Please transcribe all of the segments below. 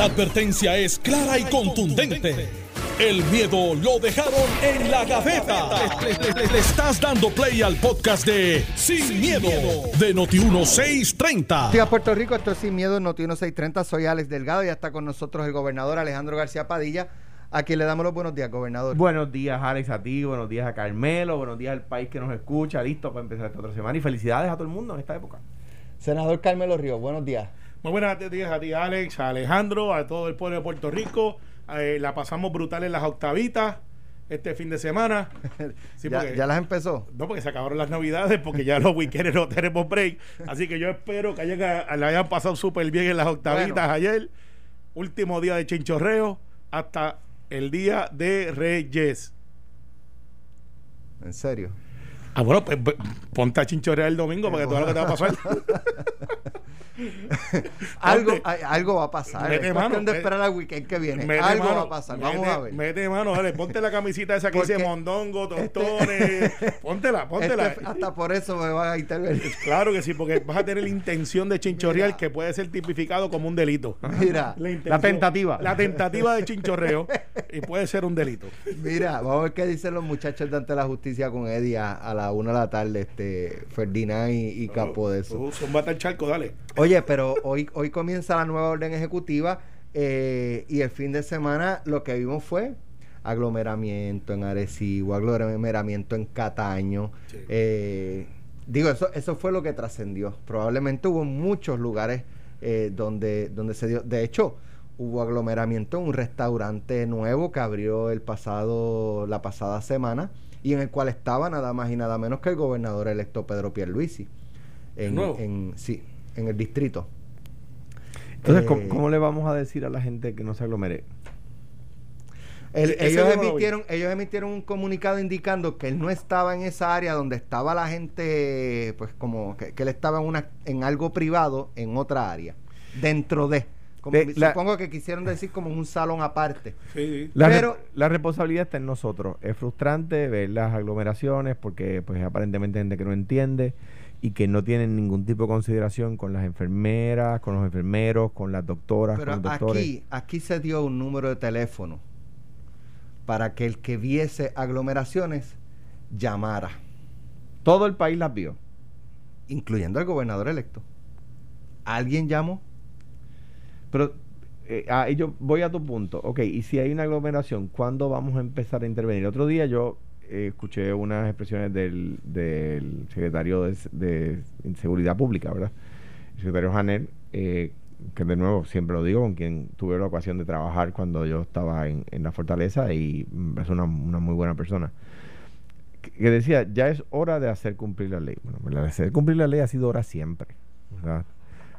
La advertencia es clara y contundente. El miedo lo dejaron en la gaveta. Le, estás dando play al podcast de Sin, miedo, de Noti1630. Días Puerto Rico, esto es Sin Miedo, Noti1630. Soy Alex Delgado y ya está con nosotros el gobernador Alejandro García Padilla. A quien le damos los buenos días, gobernador. Buenos días, Alex, a ti, buenos días a Carmelo, buenos días al país que nos escucha, listo para empezar esta otra semana y felicidades a todo el mundo en esta época. Senador Carmelo Ríos, buenos días. Muy buenas días a ti, Alex, a Alejandro, a todo el pueblo de Puerto Rico. Eh, la pasamos brutal en las octavitas este fin de semana. ¿Ya, las empezó? No, porque se acabaron las navidades, porque ya los weekends no tenemos break. Así que yo espero que hayan, la hayan pasado súper bien en las octavitas ayer. Último día de chinchorreo hasta el día de Reyes. ¿En serio? Ah, bueno, pues, pues ponte a chinchorrear el domingo para que todo lo que te va a pasar. algo, algo va a pasar. Mete es mano, de esperar al weekend que viene. Algo va a pasar. Vamos a ver. Mete mano, dale, ponte la camisita esa que dice mondongo, este tostones. póntela, póntela. Este, hasta por eso me va a intervenir. Claro que sí, porque vas a tener la intención de chinchorrear que puede ser tipificado como un delito. Mira, la, tentativa. La tentativa de chinchorreo y puede ser un delito. Mira, vamos a ver qué dicen los muchachos de ante la justicia con Eddie a, la una de la tarde, este Ferdinand y, Capo de eso. Uh, son bata el charco, dale. Oye, pero hoy, hoy comienza la nueva orden ejecutiva eh, y el fin de semana lo que vimos fue aglomeramiento en Arecibo, aglomeramiento en Cataño. Eh, digo, eso, eso fue lo que trascendió. Probablemente hubo muchos lugares eh, donde, donde se dio. De hecho, hubo aglomeramiento en un restaurante nuevo que abrió el pasado, la pasada semana y en el cual estaba nada más y nada menos que el gobernador electo Pedro Pierluisi. En, en, sí, en el distrito. Entonces, ¿cómo, eh, le vamos a decir a la gente que no se aglomere? ellos, emitieron, ellos emitieron un comunicado indicando que él no estaba en esa área donde estaba la gente, pues como que, él estaba en, una, en algo privado en otra área, dentro de. supongo que quisieron decir como un salón aparte. La, Pero, la responsabilidad está en nosotros. Es frustrante ver las aglomeraciones porque pues aparentemente hay gente que no entiende y que no tienen ningún tipo de consideración con las enfermeras, con los enfermeros, con las doctoras, Pero con los doctores. Aquí, aquí se dio un número de teléfono para que el que viese aglomeraciones llamara. Todo el país las vio. Incluyendo al gobernador electo. ¿Alguien llamó? Pero eh, ah, yo voy a tu punto. Ok, y si hay una aglomeración, ¿cuándo vamos a empezar a intervenir? Otro día yo eh, escuché unas expresiones del, secretario de, Seguridad Pública, ¿verdad? El secretario Janel, eh, que de nuevo siempre lo digo, con quien tuve la ocasión de trabajar cuando yo estaba en, la fortaleza y es una, muy buena persona. Que, decía, ya es hora de hacer cumplir la ley. Bueno, hacer cumplir la ley ha sido hora siempre.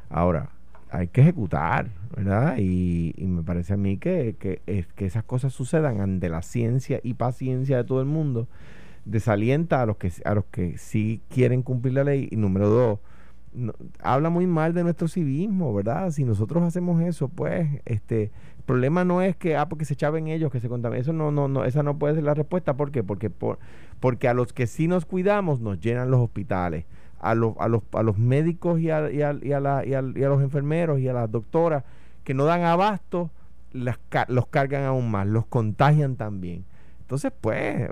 Ahora, hay que ejecutar, ¿verdad? Y, me parece a mí que, que, que, esas cosas sucedan ante la ciencia y paciencia de todo el mundo desalienta a los que a los que sí quieren cumplir la ley y número dos habla muy mal de nuestro civismo verdad si nosotros hacemos eso pues este el problema no es que ah porque se echaban ellos que se contaminen eso no no no esa no puede ser la respuesta ¿por qué? porque por, porque a los que sí nos cuidamos nos llenan los hospitales a los, a los, a los médicos y a, y, a, y, a la, y, a, los enfermeros y a las doctoras que no dan abasto, las, los cargan aún más, los contagian también. Entonces, pues,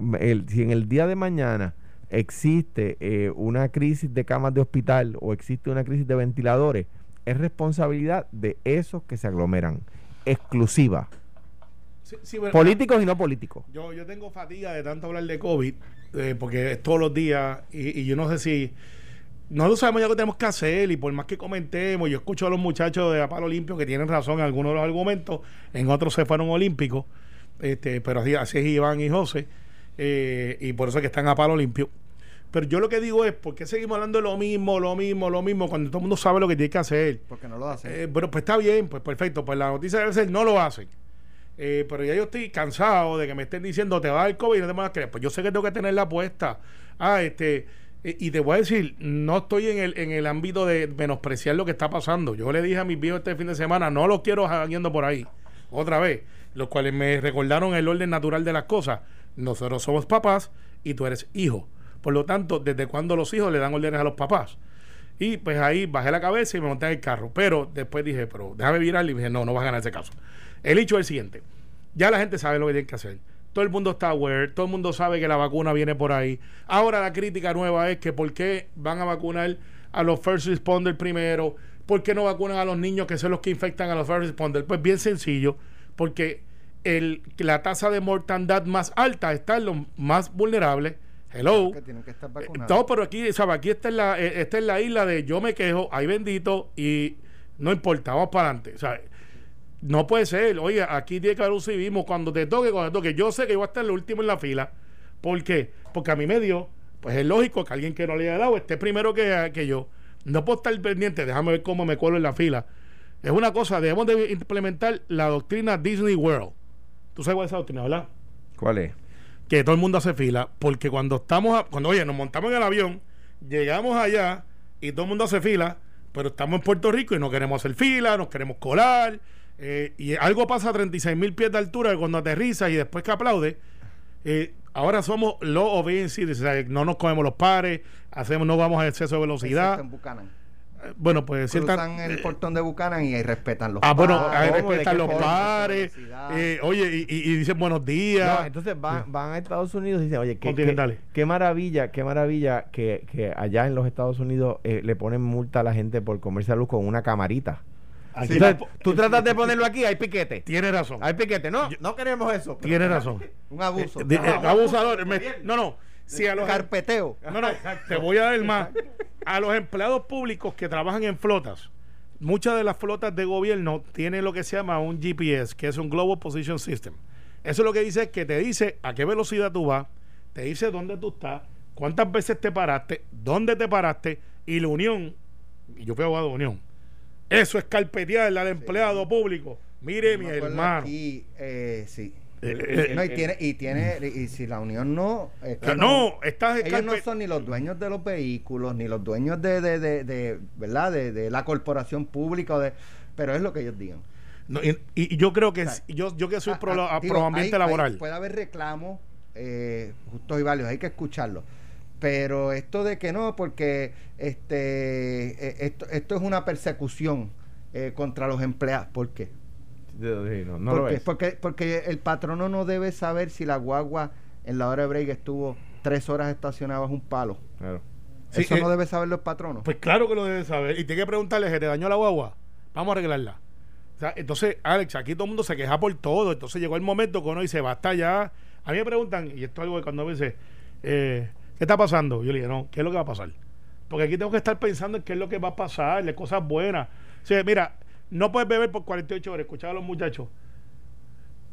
si en el día de mañana existe eh, una crisis de camas de hospital o existe una crisis de ventiladores, es responsabilidad de esos que se aglomeran, exclusiva. políticos y no políticos. Yo, yo tengo fatiga de tanto hablar de COVID, eh, porque es todos los días, y, y yo no sé si nosotros sabemos ya lo que tenemos que hacer y por más que comentemos, yo escucho a los muchachos de Apalo Olimpio que tienen razón en algunos de los argumentos, en otros se fueron olímpicos, este, pero así, así es Iván y José, eh, y por eso es que están a Palo Limpio. Pero yo lo que digo es, ¿por qué seguimos hablando de lo mismo, lo mismo, lo mismo, cuando todo el mundo sabe lo que tiene que hacer? Porque no lo hacen. Eh, bueno, pues está bien, pues perfecto, pues la noticia debe ser, no lo hacen. Eh, pero ya yo estoy cansado de que me estén diciendo, te va a dar COVID y no te vas a creer. Pues yo sé que tengo que tener la apuesta. Ah, este y te voy a decir, no estoy en el, en el ámbito de menospreciar lo que está pasando. Yo le dije a mis viejos este fin de semana, no los quiero yendo por ahí. Otra vez, los cuales me recordaron el orden natural de las cosas. Nosotros somos papás y tú eres hijo. Por lo tanto, ¿desde cuándo los hijos le dan órdenes a los papás? Y pues ahí bajé la cabeza y me monté en el carro. Pero después dije, pero déjame virar y dije, no, no vas a ganar ese caso. El hecho es el siguiente. Ya la gente sabe lo que tiene que hacer. Todo el mundo está aware, todo el mundo sabe que la vacuna viene por ahí. Ahora la crítica nueva es que por qué van a vacunar a los first responders primero, por qué no vacunan a los niños que son los que infectan a los first responders. Pues bien sencillo, porque el, la tasa de mortandad más alta está en los más vulnerables. Hello. Que tienen que estar Eh, vacunados. No, pero aquí, ¿sabes? Aquí está en, la, eh, esta es la isla de yo me quejo, hay bendito y no importa, vamos para adelante. No puede ser. Oye, aquí tiene que haber un civismo cuando te toque, cuando te toque. Yo sé que voy a estar el último en la fila. ¿Por qué? Porque a mí me dio, pues es lógico que alguien que no le haya dado esté primero que, que yo. No puedo estar pendiente, déjame ver cómo me cuelo en la fila. Es una cosa, debemos de implementar la doctrina Disney World. ¿Tú sabes cuál es esa doctrina, verdad? ¿Cuál es? que todo el mundo hace fila, porque cuando estamos, a- cuando oye, nos montamos en el avión, llegamos allá y todo el mundo hace fila, pero estamos en Puerto Rico y no queremos hacer fila, nos queremos colar, eh, y algo pasa a 36 mil pies de altura cuando aterriza y después que aplaude, eh, ahora somos low obedience citizens, o sea, no nos comemos los pares, hacemos, no vamos a exceso de velocidad. Eh, Bueno, pues cierta- el portón de Buchanan y ahí respetan los Ah, bueno, pares. ahí ¿cómo? ¿De respetan qué los pares, eh, oye, y, y- y dicen buenos días. No, entonces van, van a Estados Unidos y dicen, oye, qué, qué, maravilla, qué maravilla que, que allá en los Estados Unidos eh, le ponen multa a la gente por comerse la luz con una camarita. Aquí tú tratas de ponerlo aquí, hay piquete. Tiene razón. Hay piquete. No, no queremos eso. Tiene razón. Un abuso. Eh, de- eh, abusador. me- no, no. Si a los, Carpeteo. no, no. Te voy a dar más. A los empleados públicos que trabajan en flotas, muchas de las flotas de gobierno tienen lo que se llama un GPS, que es un Global Position System. Eso lo que dice es que te dice a qué velocidad tú vas, te dice dónde tú estás, cuántas veces te paraste, dónde te paraste y la unión. Y yo fui abogado de unión. Eso es carpetearle al empleado público. Mire, mi hermano. Aquí, eh, sí. Eh, eh, no, y tiene, y tiene, y si la unión no, es que Ah, no, estás ellos no son ni los dueños de los vehículos, ni los dueños de, de, de, de, ¿verdad? De, de la corporación pública, o de, pero es lo que ellos digan. No, y, y yo creo que O sea, yo, yo que soy Ah, pro, ah, a- digo, pro ambiente hay- hay- laboral. puede haber reclamos eh, justos y válidos, hay que escucharlos. Pero esto de que no, porque este eh, esto, esto es una persecución eh, contra los empleados. ¿Por qué? Sí, no, no lo porque, es. porque, porque el patrono no debe saber si la guagua en la hora de break estuvo tres horas estacionada bajo un palo. Claro. Sí, Eso eh, no debe saber los patronos. Pues claro que lo debes saber. Y tiene que preguntarle, ¿se te dañó la guagua? Vamos a arreglarla. O sea, entonces, Alex, aquí todo el mundo se queja por todo. Entonces llegó el momento que uno dice, basta ya. A mí me preguntan, y esto es algo que cuando me dice, eh, ¿qué está pasando? Yo le digo, no, ¿qué es lo que va a pasar? Porque aquí tengo que estar pensando en qué es lo que va a pasar, de cosas buenas. O sea, mira, no puedes beber por 48 horas, escuchar a los muchachos.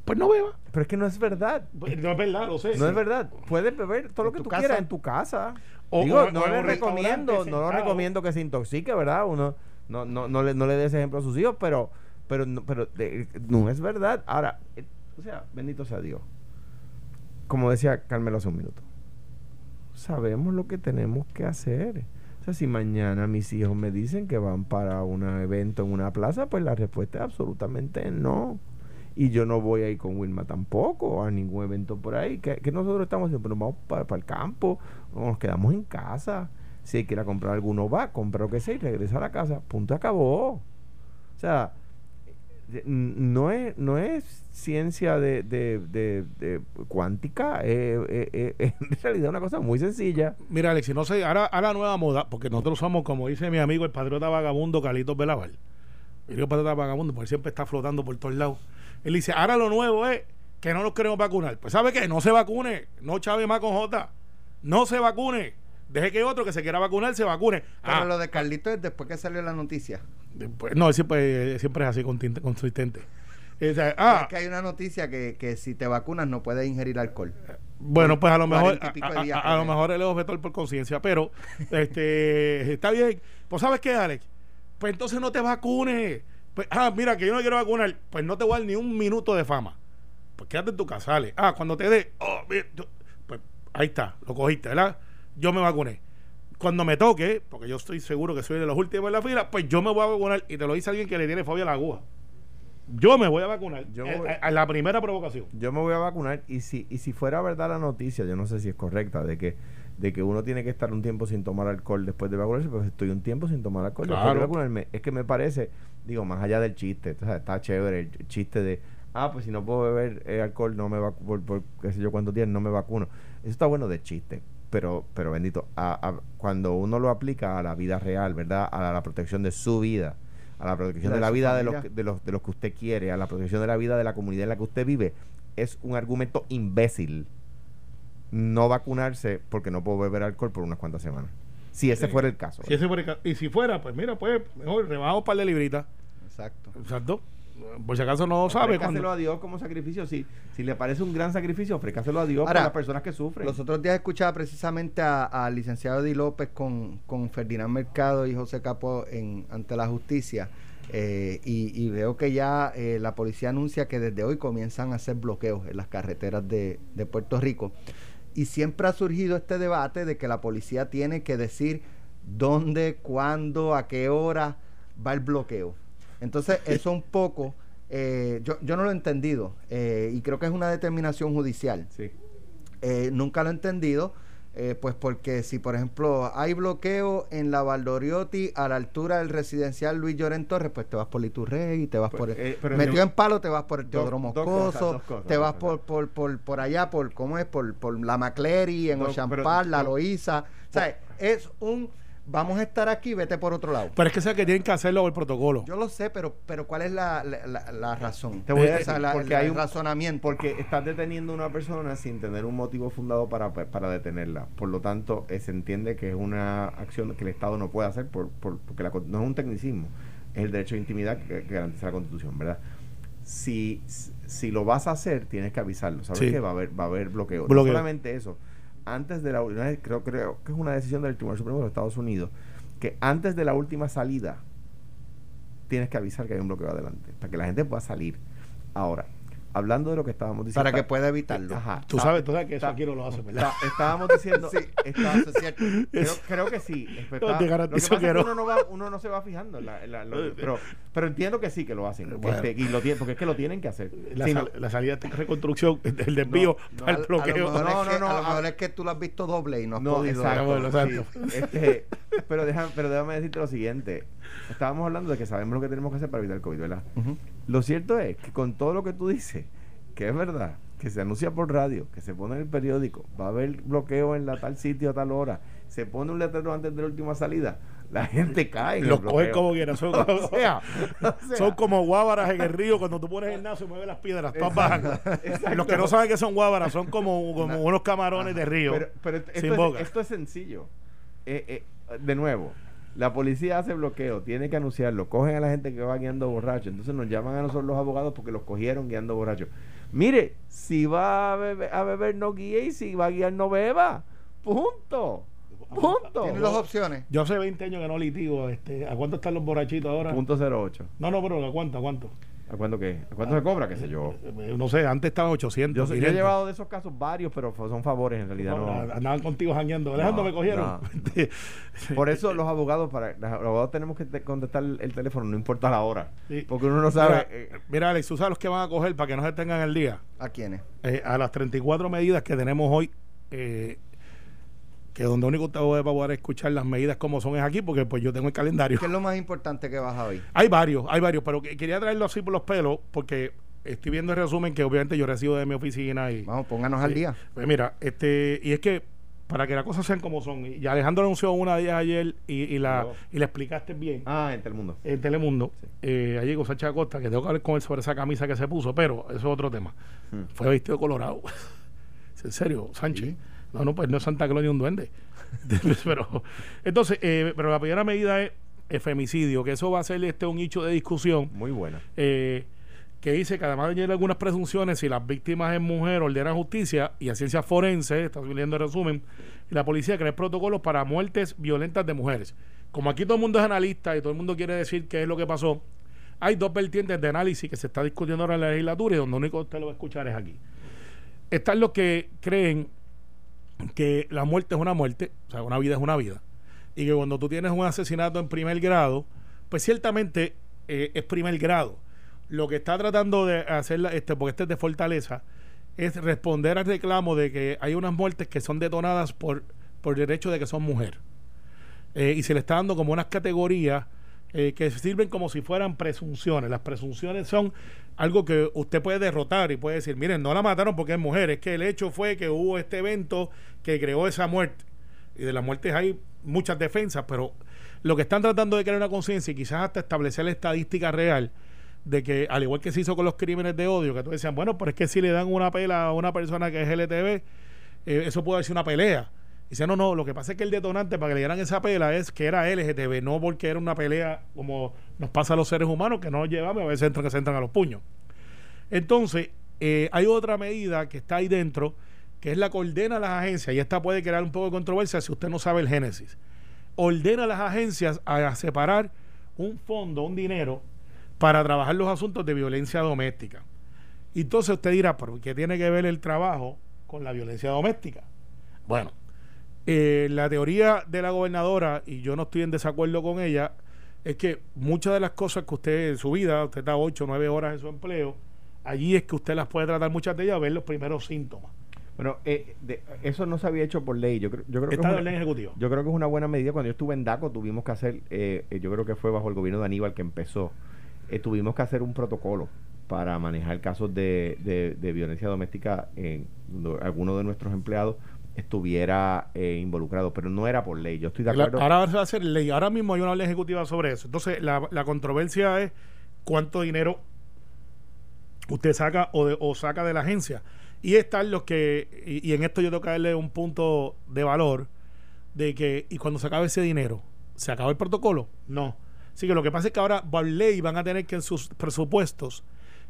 Pues no beba. Pero es que no es verdad. Pues, No es verdad, lo sé. No es verdad. Puedes beber todo lo que tú casa. quieras en tu casa. O- Digo, o- no o le recomiendo, no lo recomiendo que se intoxique, ¿verdad? Uno no, no, no le, no le dé ese ejemplo a sus hijos, pero, pero, no, pero eh, no es verdad. Ahora, eh, o sea, bendito sea Dios. Como decía Carmelo hace un minuto, sabemos lo que tenemos que hacer. O sea, si mañana mis hijos me dicen que van para un evento en una plaza, pues la respuesta es absolutamente no. Y yo no voy a ir con Wilma tampoco a ningún evento por ahí. que nosotros estamos haciendo? Pero vamos para, el campo, nos quedamos en casa. Si hay que ir a comprar alguno, va, compra lo que sea y regresa a la casa. Punto, acabó. O sea, no es, no es ciencia de, de, de- de cuántica, eh, eh, eh, es en realidad una cosa muy sencilla. Mira, Alex, no sé, ahora a la nueva moda, porque nosotros somos, como dice mi amigo, el patriota vagabundo Carlitos. Yo digo patriota vagabundo porque siempre está flotando por todos lados. Él dice, ahora lo nuevo es que no nos queremos vacunar. Pues ¿sabe qué? No se vacune. No chave más con J. No se vacune. Deje que otro que se quiera vacunar se vacune. Pero Ah, lo de Carlito es después que salió la noticia. no, siempre, siempre es así consistente. O sea, ah, Es que hay una noticia que, que si te vacunas no puedes ingerir alcohol. Bueno, pues a lo mejor, a, lo mejor él es objetor por conciencia, pero este está bien. Pues sabes qué, Alex, pues entonces no te vacunes. Pues, ah, mira, que yo no quiero vacunar, pues no te voy a dar ni un minuto de fama. Pues quédate en tu casa, Alex. Ah, cuando te dé, oh, pues ahí está, lo cogiste, ¿verdad? Yo me vacuné. Cuando me toque, porque yo estoy seguro que soy de los últimos en la fila, pues yo me voy a vacunar y te lo dice alguien que le tiene fobia a la aguja. Yo me voy a vacunar. Yo Eh, voy- a, a la primera provocación. Yo me voy a vacunar y si, y si fuera verdad la noticia, yo no sé si es correcta, de que, de que uno tiene que estar un tiempo sin tomar alcohol después de vacunarse, pues estoy un tiempo sin tomar alcohol después de Claro. vacunarme. Es que me parece, digo, más allá del chiste, o sea, está chévere el chiste de, ah, pues si no puedo beber eh, alcohol, no me vacuno, por, por qué sé yo cuántos días, no me vacuno. Eso está bueno de chiste. Pero, pero bendito, a- a- cuando uno lo aplica a la vida real, ¿verdad? A la, la protección de su vida, a la protección La de de la vida de los, de, los, de los que usted quiere, a la protección de la vida de la comunidad en la que usted vive, es un argumento imbécil no vacunarse porque no puedo beber alcohol por unas cuantas semanas. Si ese Sí. fuera el caso. Si ese fuera el ca- y si fuera, pues mira, pues mejor rebajamos un par de libritas. Exacto. Exacto. Por si acaso no sabe Ofrécaselo cuándo. a Dios como sacrificio. Si, si le parece un gran sacrificio, ofrécaselo a Dios Ahora, para las personas que sufren. Los otros días escuchaba precisamente a- al licenciado Di López con, con Ferdinand Mercado y José Capo en, ante la justicia. eh, y, y veo que ya eh, la policía anuncia que desde hoy comienzan a hacer bloqueos en las carreteras de, de Puerto Rico. Y siempre ha surgido este debate de que la policía tiene que decir dónde, cuándo, a qué hora va el bloqueo. Entonces, eso un poco, eh, yo, yo no lo he entendido eh, y creo que es una determinación judicial. Sí. Eh, nunca lo he entendido, eh, pues porque si por ejemplo hay bloqueo en la Valdoriotti a la altura del residencial Luis Lloren Torres, pues te vas por Liturrey, te vas Pues, por... el- eh, pero metido en palo te vas por el Teodoro Moscoso, te vas por, por, por, por allá, por ¿cómo es? Por, por la McCleary, en Park, la Loíza. O sea, es un... Vamos a estar aquí, vete por otro lado. Pero es que sé que tienen que hacerlo por el protocolo. Yo lo sé, pero, pero ¿cuál es la, la, la- la razón? Te voy a sea, decir, la- porque la- hay un- razonamiento. Porque estás deteniendo a una persona sin tener un motivo fundado para, para detenerla. Por lo tanto, eh, se entiende que es una acción que el Estado no puede hacer por, por- porque la con- no es un tecnicismo. Es el derecho de intimidad que, que garantiza la Constitución, ¿verdad? Si, si lo vas a hacer, tienes que avisarlo. Sabes Sí. que va a haber, va a haber bloqueo. No Bloqueo. solamente eso. Antes de la una vez- creo, creo que es una decisión del Tribunal Supremo de los Estados Unidos que antes de la última salida tienes que avisar que hay un bloqueo adelante para que la gente pueda salir. Ahora, hablando de lo que estábamos diciendo. para que pueda evitarlo. Ajá. Tú sabes, tú sabes que eso aquí no lo hace, ¿verdad? está- estábamos diciendo. Sí, está- eso es cierto. creo, creo que sí. Está- No, te lo garantizo pasa que es no. Uno no, va- uno no se va fijando. en la- en la- lo- pero, pero entiendo que sí que lo hacen. Bueno. Este, y lo tienen, porque es que lo tienen que hacer. La, Sí, sal- no, la salida de reconstrucción, el desvío No, el bloqueo. No, no, no, a lo mejor es que tú lo has visto doble y no has No, podido. exacto. sí. Este, pero, déjame, pero déjame decirte lo siguiente. Estábamos hablando de que sabemos lo que tenemos que hacer para evitar el COVID, ¿verdad? Lo cierto es que con todo lo que tú dices, que es verdad, que se anuncia por radio, que se pone en el periódico, va a haber bloqueo en la tal sitio a tal hora, se pone un letrero antes de la última salida, la gente cae. Los cogen como quieran. Son, O sea, o sea, son como guábaras en el río. Cuando tú pones el nazo y mueves las piedras, todas bajan. Los que no saben que son guábaras son como, como unos camarones de río. Pero, pero es, esto es sencillo. Eh, eh, de nuevo, la policía hace bloqueo, tiene que anunciarlo, cogen a la gente que va guiando borracho, entonces nos llaman a nosotros los abogados porque los cogieron guiando borracho. Mire, si va a beber, a beber no guíe y si va a guiar no beba. Punto. Punto. Tienes dos opciones. Yo hace 20 años que no litigo. Este, ¿A cuánto están los borrachitos ahora? Punto 08. No, no, pero ¿a cuánto? ¿A cuánto? ¿A cuánto qué? ¿A cuánto se cobra? ¿Qué sé yo? Eh, No sé, antes estaban 800. Yo, sé- yo he 500. llevado de esos casos varios, pero son favores en realidad. No, No. Andaban contigo jangueando. Alejandro, No, me cogieron. Por eso los abogados, para los abogados tenemos que te- contestar el, el teléfono, no importa la hora. Sí. Porque uno no sabe. Mira, eh, mira, Alex, sabes los que van a coger para que no se tengan el día. ¿A quiénes? Eh, a las 34 medidas que tenemos hoy, eh, que donde único usted va a poder escuchar las medidas como son es aquí, porque pues yo tengo el calendario. ¿Qué es lo más importante que vas a oír? Hay varios, hay varios, pero que- quería traerlo así por los pelos, porque estoy viendo el resumen que obviamente yo recibo de mi oficina y... Vamos, pónganos al día. Pues mira, este, y es que para que las cosas sean como son, y Alejandro anunció una de ellas ayer y, y la, No. y la explicaste bien Ah, en Telemundo. en Telemundo, Sí. eh, allí con Sacha Acosta, que tengo que hablar con él sobre esa camisa que se puso, pero eso es otro tema. Hmm. Fue vestido colorado. en serio, Sánchez. Sí. No, no, pues no es Santa Claus ni un duende. pero, entonces, eh, pero la primera medida es el femicidio, que eso va a ser este un nicho de discusión. Muy buena. eh, que dice que además de algunas presunciones, si las víctimas es mujer, ordena justicia y a ciencias forenses, está leyendo el resumen, la policía crea protocolos para muertes violentas de mujeres. Como aquí todo el mundo es analista y todo el mundo quiere decir qué es lo que pasó, hay dos vertientes de análisis que se está discutiendo ahora en la legislatura y donde único usted lo va a escuchar es aquí. Están los que creen que la muerte es una muerte, o sea, una vida es una vida, y que cuando tú tienes un asesinato en primer grado, pues ciertamente eh, es primer grado. lo que está tratando de hacer, este, porque este es de Fortaleza, es responder al reclamo de que hay unas muertes que son detonadas por, por el hecho de que son mujeres. Eh, y se le está dando como unas categorías eh, que sirven como si fueran presunciones. Las presunciones son algo que usted puede derrotar y puede decir, miren, no la mataron porque es mujer, es que el hecho fue que hubo este evento que creó esa muerte. Y de las muertes hay muchas defensas, pero lo que están tratando de crear una conciencia y quizás hasta establecer la estadística real de que, al igual que se hizo con los crímenes de odio, que tú decían, bueno, pero es que si le dan una pela a una persona que es LTV, eh, eso puede ser una pelea. Dice, no, no, lo que pasa es que el detonante para que le dieran esa pela es que era LGTB, no porque era una pelea como nos pasa a los seres humanos, que no llevamos a veces entran, que se entran a los puños. Entonces, eh, hay otra medida que está ahí dentro, que es la que ordena a las agencias, y esta puede crear un poco de controversia si usted no sabe el génesis. Ordena a las agencias a separar un fondo, un dinero, para trabajar los asuntos de violencia doméstica. Entonces usted dirá, ¿pero qué tiene que ver el trabajo con la violencia doméstica? Bueno, eh, la teoría de la gobernadora, y yo no estoy en desacuerdo con ella, es que muchas de las cosas que usted en su vida, usted está 8 o 9 horas en su empleo, allí es que usted las puede tratar muchas de ellas, ver los primeros síntomas. Bueno, eh, eso no se había hecho por ley. Yo, creo, yo creo Está que en ley ejecutiva. Yo creo que es una buena medida. Cuando yo estuve en DACO tuvimos que hacer, eh, yo creo que fue bajo el gobierno de Aníbal que empezó, tuvimos que hacer un protocolo para manejar casos de, de, violencia doméstica en algunos de nuestros empleados estuviera eh, involucrado, pero no era por ley. Yo estoy de acuerdo. ahora va a ser ley. Ahora mismo hay una ley ejecutiva sobre eso. Entonces, la, la controversia es cuánto dinero usted saca o, o saca de la agencia. Y están los que, y, en esto yo tengo que darle un punto de valor, de que, y cuando se acabe ese dinero, ¿se acaba el protocolo? No. Así que lo que pasa es que ahora por ley van a tener que en sus presupuestos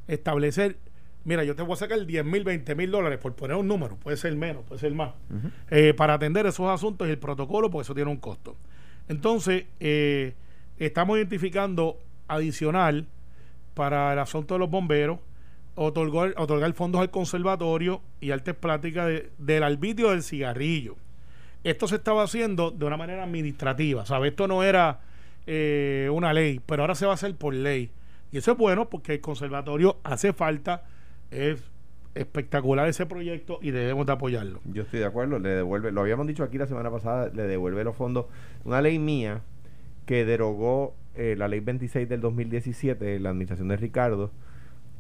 establecer mira, yo te voy a sacar 10 mil, 20 mil dólares por poner un número, puede ser menos, puede ser más, eh, para atender esos asuntos y el protocolo, porque eso tiene un costo. Entonces, eh, estamos identificando adicional para el asunto de los bomberos, otorgar, otorgar fondos al conservatorio y artes plásticas del arbitrio del cigarrillo. Esto se estaba haciendo de una manera administrativa, ¿sabes? Esto no era eh, una ley, pero ahora se va a hacer por ley. Y eso es bueno porque el conservatorio hace falta es espectacular ese proyecto y debemos de apoyarlo. Yo estoy de acuerdo, le devuelve, lo habíamos dicho aquí la semana pasada, le devuelve los fondos. Una ley mía que derogó eh, la ley 26 del 2017, la administración de Ricardo,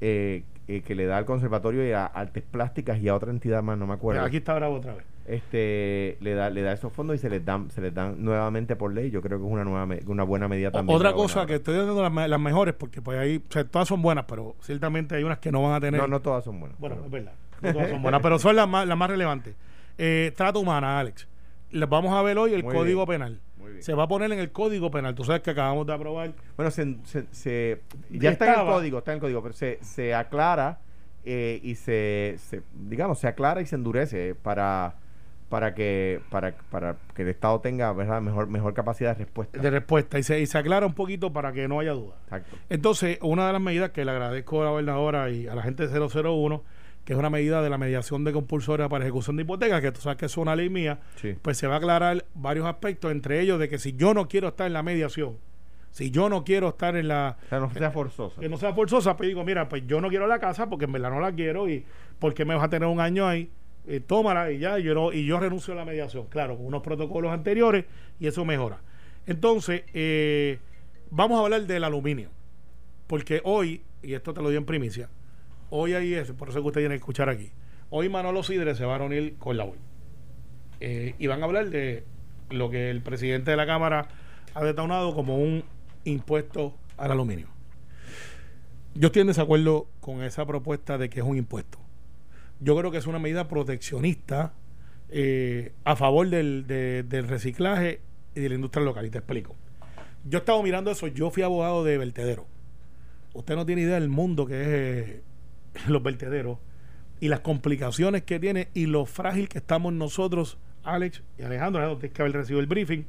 eh, eh, que le da al conservatorio y a artes plásticas y a otra entidad más, no me acuerdo. Aquí está bravo otra vez. Este le da le da esos fondos y se les dan se les dan nuevamente por ley. Yo creo que es una nueva una buena medida también. Otra cosa que estoy dando las, mejores porque pues ahí, o sea, todas son buenas, pero ciertamente hay unas que no van a tener. No, no todas son buenas. Bueno, es verdad. No todas son buenas, pero son las más las más relevantes. Eh, trato humana, Alex. Les vamos a ver hoy el Código Penal. Se va a poner en el Código Penal. Tú sabes que acabamos de aprobar. Bueno, se, se, ya está en el código, está en el código, pero se, se aclara eh, y se, se, digamos, se aclara y se endurece para para que para, para que el Estado tenga ¿verdad? mejor mejor capacidad de respuesta. De respuesta y se, y se aclara un poquito para que no haya duda. Exacto. Entonces, una de las medidas que le agradezco a la gobernadora y a la gente de 001, que es una medida de la mediación de compulsoria para ejecución de hipoteca, que tú sabes que es una ley mía, pues se va a aclarar varios aspectos, entre ellos de que si yo no quiero estar en la mediación, si yo no quiero estar en la... O sea, no sea forzosa. Que no sea forzosa, pues digo, mira, pues yo no quiero la casa porque en verdad no la quiero y porque me vas a tener un año ahí eh, tómala y ya, yo y yo renuncio a la mediación, claro, con unos protocolos anteriores y eso mejora. Entonces, eh, vamos a hablar del aluminio, porque hoy, y esto te lo dio en primicia, hoy hay eso, por eso que usted tiene que escuchar aquí, hoy Manolo Sidre se va a reunir con la OI eh, y van a hablar de lo que el presidente de la Cámara ha detonado como un impuesto al aluminio. Yo estoy en desacuerdo con esa propuesta de que es un impuesto yo creo que es una medida proteccionista eh, a favor del, del reciclaje y de la industria local. Y te explico. Yo he estado mirando eso, yo fui abogado de vertedero. Usted no tiene idea del mundo que es eh, los vertederos y las complicaciones que tiene y lo frágil que estamos nosotros, Alex y Alejandro, tienes que haber recibido el briefing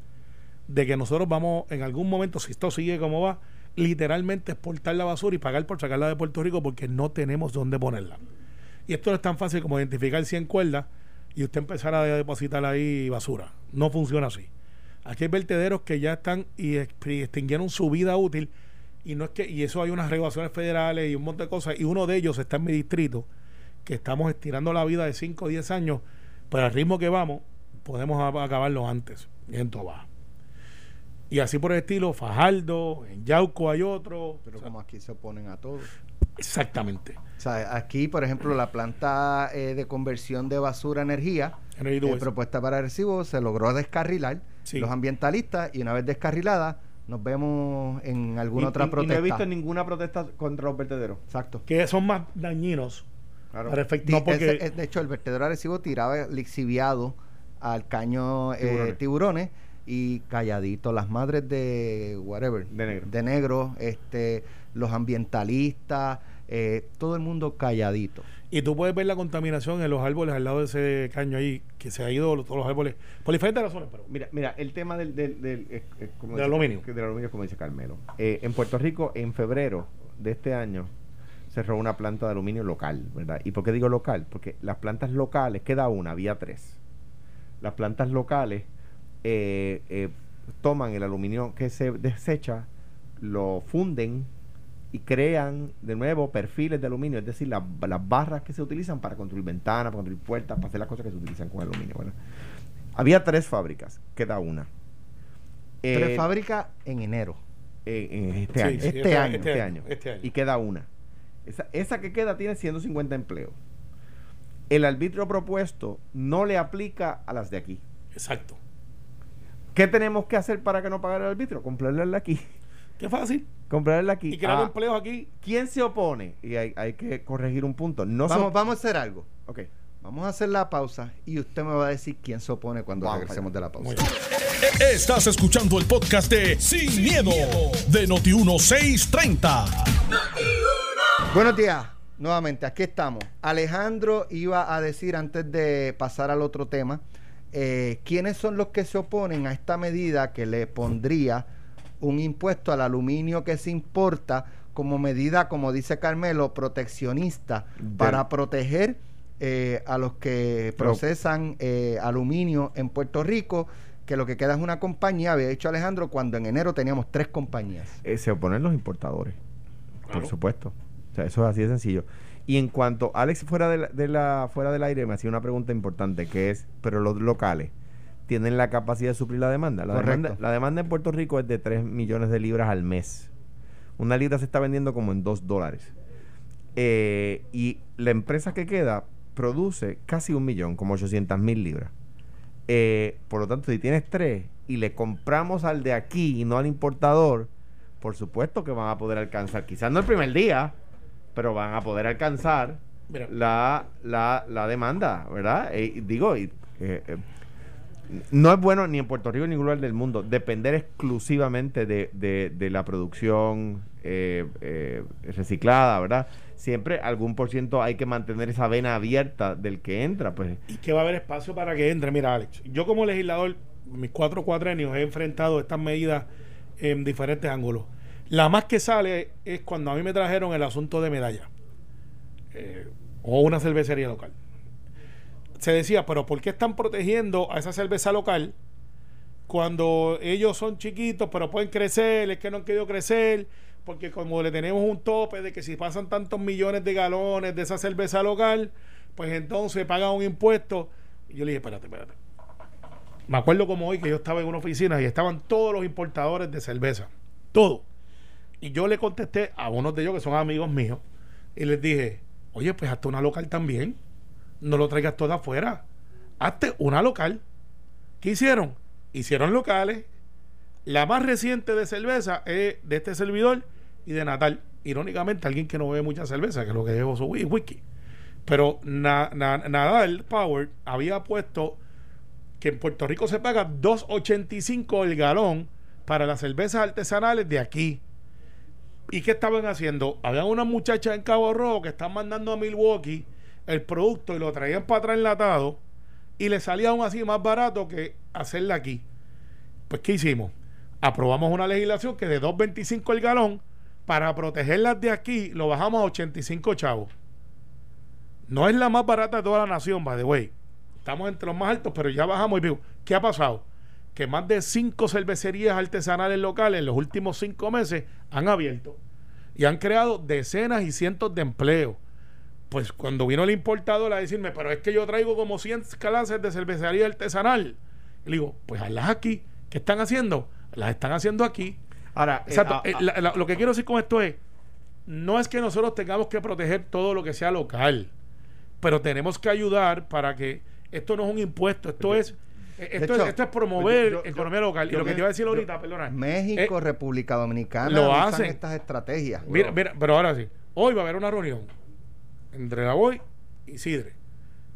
de que nosotros vamos en algún momento, si esto sigue como va, literalmente exportar la basura y pagar por sacarla de Puerto Rico porque no tenemos dónde ponerla. Y esto no es tan fácil como identificar 100 cuerdas y usted empezar a depositar ahí basura. No funciona así. Aquí hay vertederos que ya están y extinguieron su vida útil Y no es que, y eso hay unas regulaciones federales y un montón de cosas, y uno de ellos está en mi distrito, que estamos estirando la vida de 5 o 10 años, pero al ritmo que vamos, podemos acabarlo antes, en Toba. Y así por el estilo, Fajardo, en Yauco hay otro. Pero o sea, como aquí se oponen a todo. Exactamente. O sea, aquí, por ejemplo, la planta eh, de conversión de basura a energía, Energy eh, propuesta para Arecibo, se logró descarrilar. Sí. Los ambientalistas, y una vez descarrilada, nos vemos en alguna Y- otra y- y protesta. no he visto ninguna protesta contra los vertederos. Exacto. que son más dañinos. Claro. para efecti- Di- no porque ese- eh, de hecho, el vertedero Arecibo tiraba lixiviado al caño eh, Tiburones. tiburones. y calladito. Las madres de whatever, De negro. de negro, este, los ambientalistas, eh, todo el mundo calladito. Y tú puedes ver la contaminación en los árboles al lado de ese caño ahí, que se ha ido todos los árboles, por diferentes razones, pero Mira, mira, el tema del, del, del, eh, eh, como Del dice- aluminio. Del aluminio, como dice Carmelo. En Puerto Rico, en febrero de este año, cerró una planta de aluminio local, ¿verdad? ¿Y por qué digo local? Porque las plantas locales, queda una, había tres. Las plantas locales eh, eh, toman el aluminio que se desecha, lo funden y crean de nuevo perfiles de aluminio, es decir, la- las barras que se utilizan para construir ventanas, para construir puertas, para hacer las cosas que se utilizan con aluminio. ¿verdad? Había tres fábricas, queda una. Tres Eh, fábricas en enero. en, en este Sí, año. sí, este este, año, año, este este año, este año. Y queda una. Esa, esa que queda tiene 150 empleos. El arbitrio propuesto no le aplica a las de aquí. exacto. ¿Qué tenemos que hacer para que no pagara el arbitrio? Comprarle la aquí. Qué fácil. Comprarle aquí. Y crear Ah, empleos aquí. ¿Quién se opone? Y hay, hay que corregir un punto. No Vamos, so- vamos a hacer algo. Ok. Vamos a hacer la pausa y usted me va a decir quién se opone cuando Vamos regresemos de la pausa. Bien. Estás escuchando el podcast de Sin, miedo, de Noti1630. Buenos días, nuevamente, aquí estamos. Alejandro iba a decir antes de pasar al otro tema, eh, ¿quiénes son los que se oponen a esta medida que le pondría un impuesto al aluminio que se importa como medida, como dice Carmelo, proteccionista para proteger eh, a los que procesan eh, aluminio en Puerto Rico? Que lo que queda es una compañía, había dicho Alejandro, cuando en enero teníamos tres compañías. Eh, se oponen los importadores. Claro. Por supuesto. O sea, eso es así de sencillo. Y en cuanto Alex fuera de la, de la- fuera del aire me hacía una pregunta importante que es, pero los locales tienen la capacidad de suplir la demanda. La, Correcto. demanda, la demanda en Puerto Rico es de 3 millones de libras al mes. Una libra se está vendiendo como en 2 dólares. Eh, y la empresa que queda produce casi un millón, como 800 mil libras. Eh, por lo tanto, si tienes tres y le compramos al de aquí y no al importador, por supuesto que van a poder alcanzar, quizás no el primer día, pero van a poder alcanzar la, la, la demanda, ¿verdad? Eh, y digo, y, eh, eh, no es bueno ni en Puerto Rico ni en ningún lugar del mundo depender exclusivamente de, de- la producción eh, eh, reciclada, ¿verdad? Siempre algún por ciento hay que mantener esa vena abierta del que entra, pues. y que va a haber espacio para que entre. Mira, Alex, yo como legislador, mis cuatro cuatrenios he enfrentado estas medidas en diferentes ángulos. La más que sale es cuando a mí me trajeron el asunto de medalla eh, o una cervecería local. Se decía, pero ¿por qué están protegiendo a esa cerveza local cuando ellos son chiquitos pero pueden crecer? Es que no han querido crecer porque como le tenemos un tope de que si pasan tantos millones de galones de esa cerveza local, pues entonces pagan un impuesto. Y yo le dije, espérate, espérate. Me acuerdo como hoy que yo estaba en una oficina y estaban todos los importadores de cerveza. Todo. Y yo le contesté a unos de ellos que son amigos míos y les dije, oye, pues hazte una local también. No lo traigas toda afuera. Hazte una local. ¿Qué hicieron? Hicieron locales. La más reciente de cerveza es de este servidor y de Natal. Irónicamente, alguien que no bebe mucha cerveza, que es lo que llevo su whisky. Pero na- na- Nadal Power había puesto que en Puerto Rico se paga 2.85 el galón para las cervezas artesanales de aquí. ¿Y qué estaban haciendo? Había unas muchachas en Cabo Rojo que están mandando a Milwaukee el producto y lo traían para atrás enlatado y le salía aún así más barato que hacerla aquí. Pues, ¿qué hicimos? Aprobamos una legislación que de 2.25 el galón, para protegerlas de aquí, lo bajamos a 85 chavos. No es la más barata de toda la nación, by the way. Estamos entre los más altos, pero ya bajamos y digo, ¿qué ha pasado? que más de cinco cervecerías artesanales locales en los últimos cinco meses han abierto y han creado decenas y cientos de empleos. Pues cuando vino el importador a decirme, pero es que yo traigo como 100 clases de cervecería artesanal, le digo, pues hazlas aquí. ¿Qué están haciendo? Las están haciendo aquí. Ahora, eh, Exacto. ah, Eh, ah, la- la- lo que quiero decir con esto es, no es que nosotros tengamos que proteger todo lo que sea local, pero tenemos que ayudar para que esto no es un impuesto, esto es eh, esto, hecho, es, esto es promover yo- yo- economía local. y lo que te iba a decir ahorita, perdona. México, eh, República Dominicana lo hacen. estas estrategias. Mira, mira, pero ahora sí. Hoy va a haber una reunión entre la BOI y Sidre.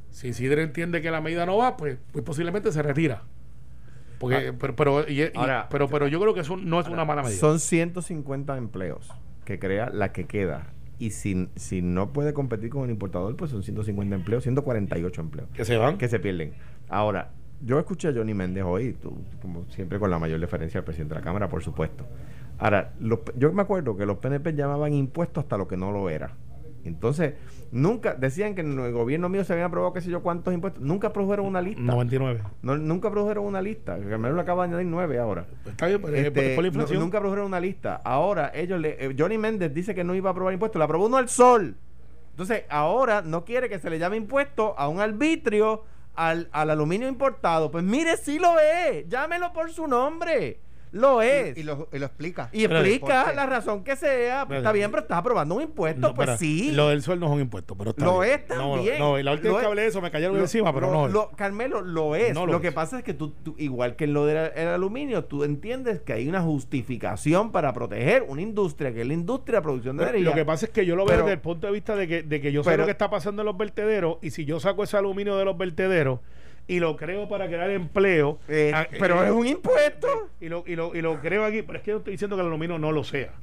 Si Sidre entiende que la medida no va, pues, pues posiblemente se retira. Porque, pero, pero, y- y- Ahora- pero, pero yo creo que eso no es una mala medida. Son 150 empleos que crea la que queda. Y si, si no puede competir con el importador, pues son 150 empleos, 148 empleos que se van. que se pierden. Ahora, yo escuché a Johnny Méndez hoy, tú, como siempre con la mayor deferencia al presidente de la Cámara, por supuesto. Ahora, los yo me acuerdo que los PNP llamaban impuestos hasta lo que no lo era. Entonces, nunca, decían que en el gobierno mío se habían aprobado qué sé yo cuántos impuestos. Nunca produjeron una lista. 99. No, nunca produjeron una lista. Carmelo le acaba de añadir nueve ahora. Está bien, pero es Este, por- por la nu- inflación. nunca produjeron una lista. Ahora ellos le, eh, Johnny Méndez dice que no iba a aprobar impuestos, la aprobó uno al sol. Entonces ahora no quiere que se le llame impuesto a un arbitrio al, al aluminio importado. Pues mire, sí lo es. Llámelo por su nombre. Lo es. Y, y lo, y lo explica. Y explica la razón que sea. Pues, está bien, pero estás aprobando un impuesto. No, pues sí. Lo del sol no es un impuesto, pero está Lo bien. es No, también. No, y la última vez que es- hablé de eso me cayeron Lo- encima, pero lo- no. lo- Carmelo, lo es. No lo lo que es. pasa es que tú, tú- igual que en lo del el aluminio, tú entiendes que hay una justificación para proteger una industria, que es la industria de producción de energía. Lo que pasa es que yo lo veo Pero- desde el punto de vista de que, de que yo sé lo que está pasando en los vertederos y si yo saco ese aluminio de los vertederos y lo creo para crear empleo. Eh, ah, pero eh, es un impuesto. Y lo, y, lo, y lo creo aquí, pero es que yo estoy diciendo que el aluminio no lo sea.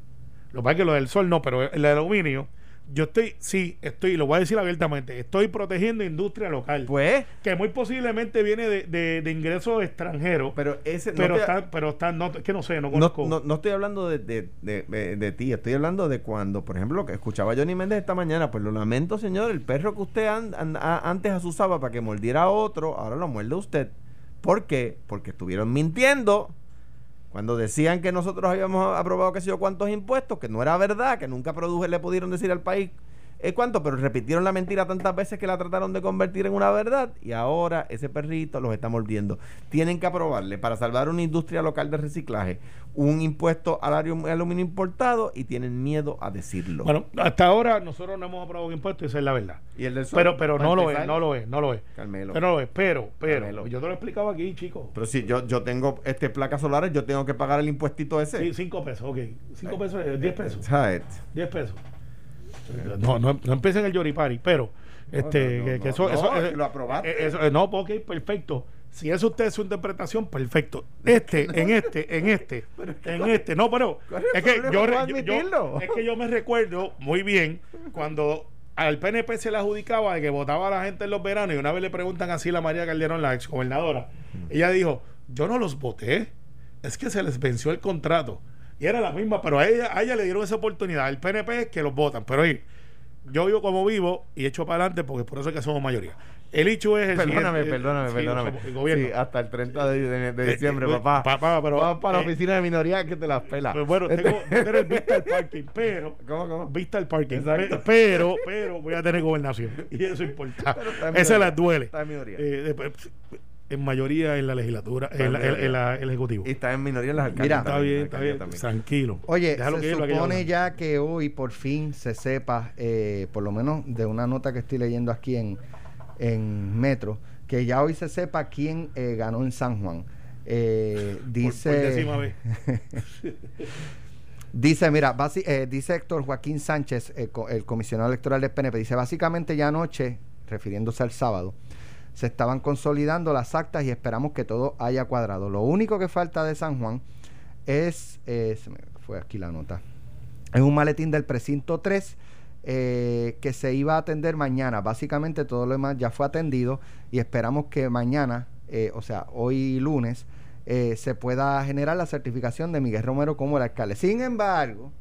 Lo que pasa es que lo del sol no, pero el aluminio, yo estoy, sí, estoy, lo voy a decir abiertamente, estoy protegiendo industria local. Pues, que muy posiblemente viene de, de, de ingresos extranjeros. pero ese pero no te- está, pero está, no, es que no sé, no no, conozco. no- no estoy hablando de, de, de- ti, estoy hablando de cuando, por ejemplo, lo que escuchaba Johnny Méndez esta mañana, pues lo lamento, señor, el perro que usted an- an- a- antes asusaba para que mordiera a otro, ahora lo muerde usted. ¿Por qué? Porque estuvieron mintiendo cuando decían que nosotros habíamos aprobado que sé yo cuántos impuestos, que no era verdad, que nunca produje, le pudieron decir al país eh, cuánto, pero repitieron la mentira tantas veces que la trataron de convertir en una verdad y ahora ese perrito los está mordiendo. Tienen que aprobarle para salvar una industria local de reciclaje un impuesto al alu- aluminio importado y tienen miedo a decirlo. Bueno, hasta ahora nosotros no hemos aprobado un impuesto y esa es la verdad. y el del sol, Pero, pero no lo es, no lo es, no lo es. Carmelo. Pero no lo es, pero, pero, Carmelo. yo te lo he explicado aquí, chicos. Pero si yo, yo tengo este placas solares, yo tengo que pagar el impuestito ese. Sí, cinco pesos, ok. Cinco pesos, eh, diez pesos. ¿Sabes? Diez pesos. No, no, no empiecen el yoripari, pero este, no, que, no, que eso, no, eso, no, eh, lo aprobaste. eh, eso, eh, no, ok, perfecto. Si es usted su interpretación, perfecto. Este, en este, en este, en este, no, pero ¿Cuál es es que yo, es que yo me recuerdo muy bien cuando al PNP se le adjudicaba de que votaba a la gente en los veranos y una vez le preguntan así a la María Calderón, la exgobernadora, ella dijo, yo no los voté, es que se les venció el contrato. Y era la misma, pero a ella, a ella le dieron esa oportunidad. El PNP es que los votan, pero oye, yo vivo como vivo y echo para adelante porque por eso es que somos mayoría. El hecho es el Perdóname, siguiente- perdóname, sí, perdóname. el gobierno. Sí, hasta el 30 de, de- de diciembre, Eh, eh, papá. papá, pero- Vamos para la eh, oficina de minoría que te las pela. Pues bueno, Este- tengo, voy a tener vista al parking, pero ¿Cómo, cómo? vista al parking, Exacto. pe- pero, pero voy a tener gobernación y eso importa. Pero está en Esa las duele. está en minoría. Después, en mayoría en la legislatura, en la- en- la- en el ejecutivo. Y está en minoría en las alcaldías. Mira. Está bien, en está bien, también. tranquilo. Oye, Déjalo se que supone ya que hoy por fin se sepa, eh, por lo menos de una nota que estoy leyendo aquí en, en Metro, que ya hoy se sepa quién eh, ganó en San Juan. Eh, dice, por décima vez. dice, mira, basi- eh, dice Héctor Joaquín Sánchez, eh, co- el comisionado electoral del PNP, dice, básicamente ya anoche, refiriéndose al sábado, se estaban consolidando las actas y esperamos que todo haya cuadrado. Lo único que falta de San Juan es, eh, se me fue aquí la nota, es un maletín del precinto 3 eh, que se iba a atender mañana. Básicamente todo lo demás ya fue atendido y esperamos que mañana, eh, o sea, hoy lunes, se pueda generar la certificación de Miguel Romero como el alcalde. Sin embargo,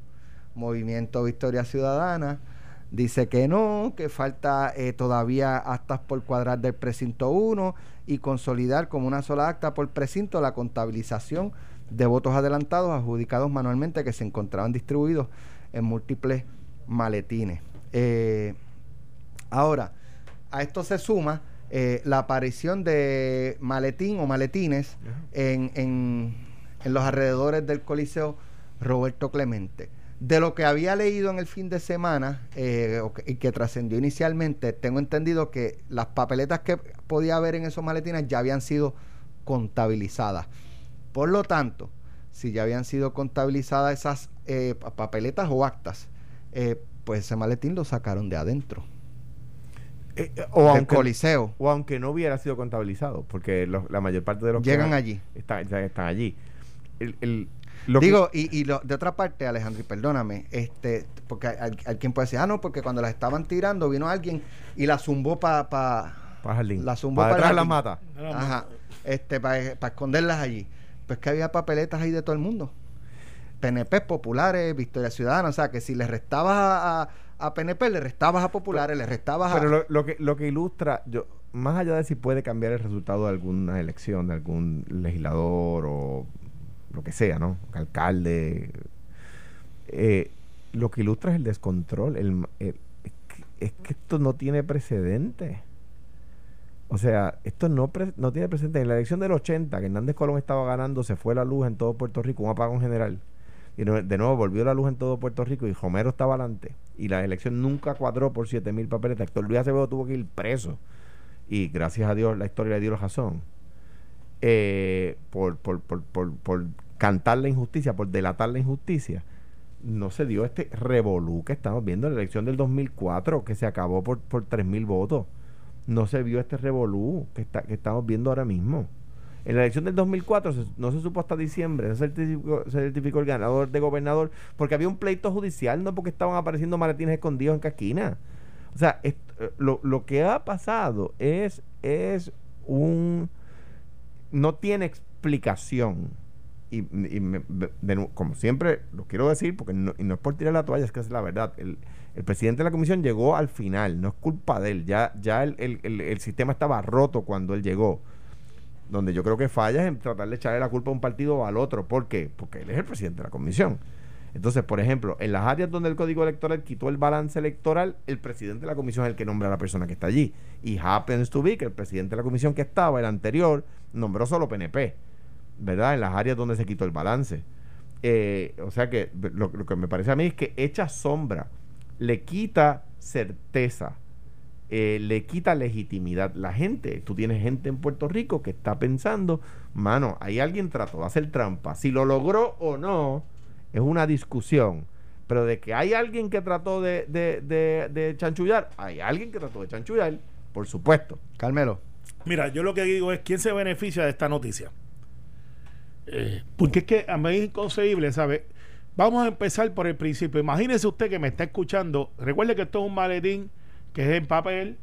Movimiento Victoria Ciudadana dice que no, que falta eh, todavía actas por cuadrar del precinto 1 y consolidar como una sola acta por precinto la contabilización de votos adelantados adjudicados manualmente que se encontraban distribuidos en múltiples maletines. Eh, ahora, a esto se suma eh, la aparición de maletín o maletines en, en, en los alrededores del Coliseo Roberto Clemente. De lo que había leído en el fin de semana eh, y que trascendió inicialmente, tengo entendido que las papeletas que podía haber en esos maletines ya habían sido contabilizadas. Por lo tanto, si ya habían sido contabilizadas esas eh, papeletas o actas, eh, pues ese maletín lo sacaron de adentro. o del aunque, coliseo. o aunque no hubiera sido contabilizado, porque la mayor parte de los que Llegan allí. Están, ya están allí. El, el- lo que- Digo, y, y lo- de otra parte, Alejandro, y perdóname, este, porque al- alguien puede decir, ah, no, porque cuando las estaban tirando vino alguien y la zumbó para pa, jardín. la zumbó para de la mata. Ajá, este, para esconderlas allí. Pues que había papeletas ahí de todo el mundo. PNP populares, Victoria Ciudadana, o sea que si le restabas a, a- a PNP, le restabas a populares, le restabas a... Pero lo, lo que, lo que ilustra, yo más allá de si puede cambiar el resultado de alguna elección, de algún legislador o lo que sea, ¿no? Alcalde, eh, lo que ilustra es el descontrol. El, el- es, que, es que esto no tiene precedente. O sea, esto no, pre- no tiene precedente. En la elección del 80, que Hernández Colón estaba ganando, se fue la luz en todo Puerto Rico, un apagón general. Y de nuevo volvió la luz en todo Puerto Rico y Romero estaba adelante. Y la elección nunca cuadró por 7 mil papeletas. Héctor Luis Acevedo tuvo que ir preso. Y gracias a Dios la historia le dio la razón. Eh, por, por, por, por, cantar la injusticia, por delatar la injusticia. No se dio este revolú que estamos viendo en la elección del 2004, que se acabó por, por 3 mil votos. No se vio este revolú que, está, que estamos viendo ahora mismo. En la elección del 2004 se- no se supo hasta diciembre, se certificó, se certificó el ganador de gobernador porque había un pleito judicial, no porque estaban apareciendo maletines escondidos en casquina. O sea, est- eh, lo, lo que ha pasado es, es un... no tiene explicación. Y, y me- como siempre lo quiero decir, porque no, y no es por tirar la toalla, es que es la verdad. El, el presidente de la comisión llegó al final, no es culpa de él. Ya, ya el, el- el- sistema estaba roto cuando él llegó. Donde yo creo que falla es en tratar de echarle la culpa a un partido o al otro. ¿Por qué? Porque él es el presidente de la comisión. Entonces, por ejemplo, en las áreas donde el Código Electoral quitó el balance electoral, el presidente de la comisión es el que nombra a la persona que está allí. Y happens to be que el presidente de la comisión que estaba, el anterior, nombró solo PNP, ¿verdad? En las áreas donde se quitó el balance. Eh, o sea que lo, que me parece a mí es que echa sombra, le quita certeza, eh, le quita legitimidad. La gente, tú tienes gente en Puerto Rico que está pensando, mano, ahí alguien trató de hacer trampa. Si lo logró o no, es una discusión. Pero de que hay alguien que trató de, de, de, de chanchullar, hay alguien que trató de chanchullar, por supuesto. Carmelo. Mira, yo lo que digo es quién se beneficia de esta noticia. Eh, porque es que a mí es inconcebible, ¿sabe? Vamos a empezar por el principio. Imagínese usted que me está escuchando. Recuerde que esto es un maletín que es en papel.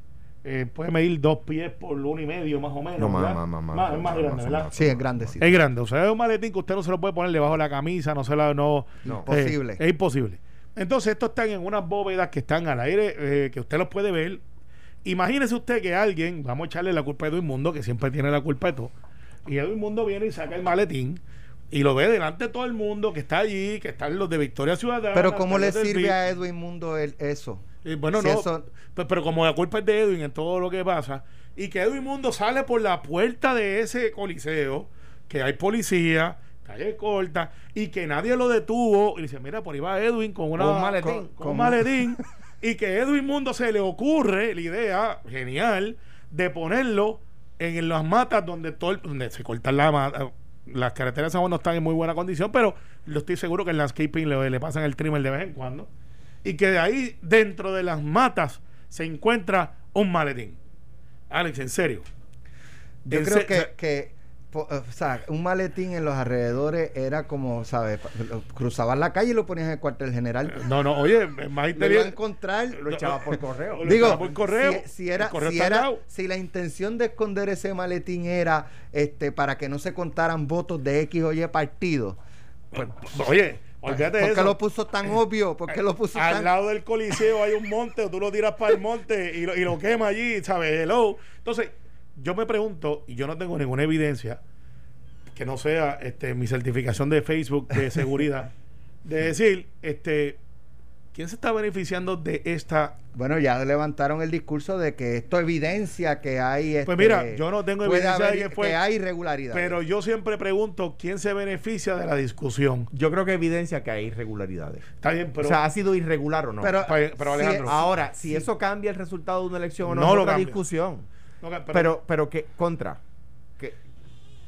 Eh, puede medir dos pies por uno y medio, más o menos. No, más, más, más, más, es más grande, más, ¿verdad? más. Sí, es grande, sí. Es grande, o sea, es un maletín que usted no se lo puede poner debajo de la camisa, no se la no, No. Imposible. eh, es imposible. Entonces, estos están en unas bóvedas que están al aire, eh, que usted los puede ver. Imagínese usted que alguien, vamos a echarle la culpa a Edwin Mundo, que siempre tiene la culpa de todo. Y Edwin Mundo viene y saca el maletín y lo ve delante de todo el mundo que está allí, que están los de Victoria Ciudadana. Pero ¿cómo le sirve a Edwin Mundo el, eso? Y bueno, Si no, eso- pero como la culpa es de Edwin en todo lo que pasa, y que Edwin Mundo sale por la puerta de ese coliseo, que hay policía, calle corta, y que nadie lo detuvo, y dice, mira, por ahí va Edwin con, una, un maletín. con- con Con- un maletín, y que Edwin Mundo se le ocurre la idea genial de ponerlo en, las matas donde todo el- donde se cortan la mata. Las carreteras de San Juan no están en muy buena condición, pero lo estoy seguro que en landscaping le, le pasan el trimmer de vez en cuando. Y que de ahí, dentro de las matas, se encuentra un maletín. Alex, en serio. Yo En creo se- que, que o sea, un maletín en los alrededores era como, ¿sabes? Cruzabas la calle y lo ponías en el cuartel general. No, no, oye, más Lo iba a encontrar. Lo echaba por correo. Lo Digo, por correo. si, si era, correo si, era- si la intención de esconder ese maletín era este para que no se contaran votos de X o Y partido, Pues, oye, Olvídate ¿Por qué lo puso tan obvio? ¿Por qué lo puso Al tan lado del coliseo hay un monte, o tú lo tiras para el monte y lo, y lo quema allí, ¿sabes? Hello. Entonces, yo me pregunto, y yo no tengo ninguna evidencia que no sea este, mi certificación de Facebook de seguridad, de decir, este, ¿quién se está beneficiando de esta? Bueno, ya levantaron el discurso de que esto evidencia que hay. Pues este, mira, yo no tengo evidencia de que fue- que hay irregularidades. Pero yo siempre pregunto, ¿quién se beneficia de la discusión? Yo creo que evidencia que hay irregularidades. Está bien, pero... o sea, ¿ha sido irregular o no? Pero- Alejandro, Ahora, si eso cambia el resultado de una elección o no, No es lo otra cambia. discusión. no, pero- Pero, pero que contra.